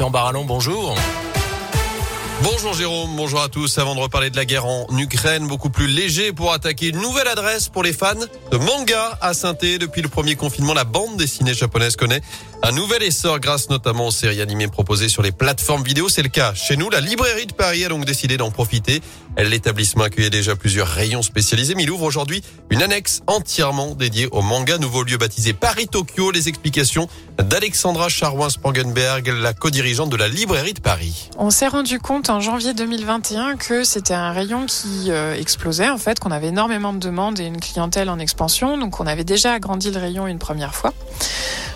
Gaëtan Barallon, bonjour. Bonjour Jérôme, bonjour à tous. Avant de reparler de la guerre en Ukraine, beaucoup plus léger pour attaquer une nouvelle adresse pour les fans de manga à saint Depuis le premier confinement, la bande dessinée japonaise connaît un nouvel essor grâce notamment aux séries animées proposées sur les plateformes vidéo. C'est le cas chez nous. La librairie de Paris a donc décidé d'en profiter. L'établissement accueillait déjà plusieurs rayons spécialisés, mais il ouvre aujourd'hui une annexe entièrement dédiée au manga. Nouveau lieu baptisé Paris-Tokyo. Les explications d'Alexandra Charouin-Spangenberg, la co-dirigeante de la librairie de Paris. On s'est rendu compte en janvier 2021 que c'était un rayon qui euh, explosait, en fait, qu'on avait énormément de demandes et une clientèle en expansion. Donc on avait déjà agrandi le rayon une première fois.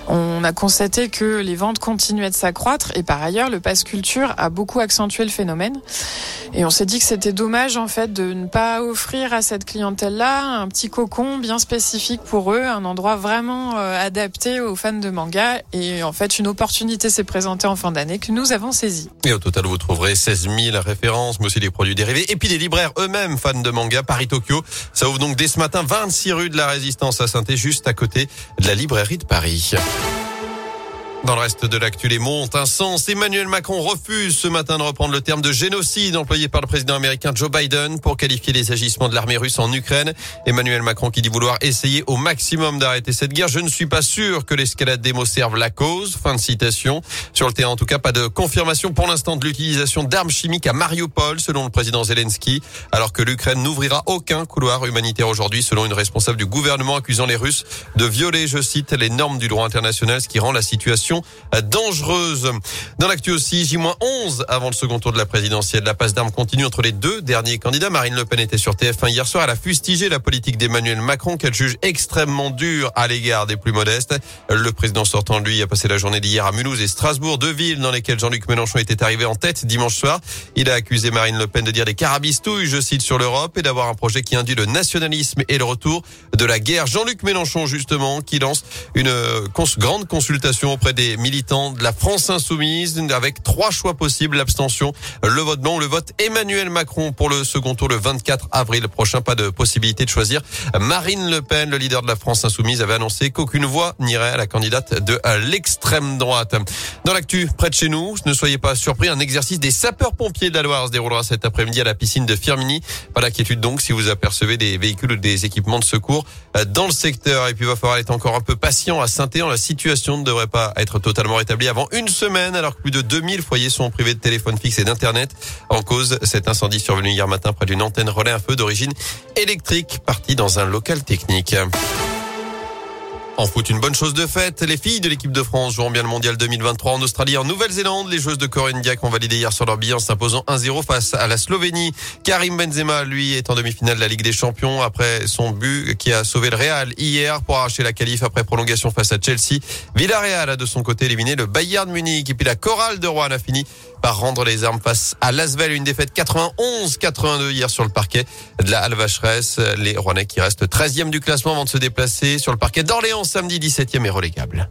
On a constaté que les ventes continuaient de s'accroître et par ailleurs, le pass culture a beaucoup accentué le phénomène. Et on s'est dit que c'était dommage en fait de ne pas offrir à cette clientèle-là un petit cocon bien spécifique pour eux, un endroit vraiment euh, adapté aux fans de manga. Et en fait, une opportunité s'est présentée en fin d'année que nous avons saisie. Et au total, vous trouverez 16 000 références, mais aussi des produits dérivés. Et puis les libraires eux-mêmes fans de manga, Paris-Tokyo. Ça ouvre donc dès ce matin, 26 rue de la Résistance à saint juste à côté de la librairie de Paris. Dans le reste de l'actu, les monte un sens. Emmanuel Macron refuse ce matin de reprendre le terme de génocide employé par le président américain Joe Biden pour qualifier les agissements de l'armée russe en Ukraine. Emmanuel Macron qui dit vouloir essayer au maximum d'arrêter cette guerre. Je ne suis pas sûr que l'escalade des mots serve la cause. Fin de citation. Sur le terrain, en tout cas, pas de confirmation pour l'instant de l'utilisation d'armes chimiques à Mariupol, selon le président Zelensky, alors que l'Ukraine n'ouvrira aucun couloir humanitaire aujourd'hui, selon une responsable du gouvernement accusant les Russes de violer, je cite, les normes du droit international, ce qui rend la situation dangereuse. Dans l'actu aussi, J-11 avant le second tour de la présidentielle. La passe d'armes continue entre les deux derniers candidats. Marine Le Pen était sur TF1 hier soir. Elle a fustigé la politique d'Emmanuel Macron qu'elle juge extrêmement dure à l'égard des plus modestes. Le président sortant, lui, a passé la journée d'hier à Mulhouse et Strasbourg, deux villes dans lesquelles Jean-Luc Mélenchon était arrivé en tête dimanche soir. Il a accusé Marine Le Pen de dire des carabistouilles, je cite, sur l'Europe et d'avoir un projet qui induit le nationalisme et le retour de la guerre. Jean-Luc Mélenchon, justement, qui lance une euh, grande consultation auprès des militaires de la France insoumise avec trois choix possibles l'abstention, le vote blanc, le vote Emmanuel Macron pour le second tour le 24 avril prochain. Pas de possibilité de choisir. Marine Le Pen, le leader de la France insoumise, avait annoncé qu'aucune voix n'irait à la candidate de l'extrême droite. Dans l'actu, près de chez nous, ne soyez pas surpris, un exercice des sapeurs-pompiers de la Loire se déroulera cet après-midi à la piscine de Firmini. Pas d'inquiétude donc si vous apercevez des véhicules ou des équipements de secours dans le secteur. Et puis il va falloir être encore un peu patient à saint La situation ne devrait pas être totalement établi avant une semaine alors que plus de 2000 foyers sont privés de téléphone fixe et d'internet. En cause, cet incendie survenu hier matin près d'une antenne relais un feu d'origine électrique parti dans un local technique. En foot, une bonne chose de faite. Les filles de l'équipe de France joueront bien le mondial 2023 en Australie, en Nouvelle-Zélande. Les joueuses de Corinne Diac ont validé hier sur leur billet en s'imposant 1-0 face à la Slovénie. Karim Benzema, lui, est en demi-finale de la Ligue des Champions après son but qui a sauvé le Real hier pour arracher la qualif après prolongation face à Chelsea. Villarreal a de son côté éliminé le Bayern Munich et puis la chorale de Rouen a fini par rendre les armes face à Lasvel. Une défaite 91-82 hier sur le parquet de la Alvacheresse. Les Rouennais qui restent 13e du classement avant de se déplacer sur le parquet d'Orléans samedi 17e et relégable.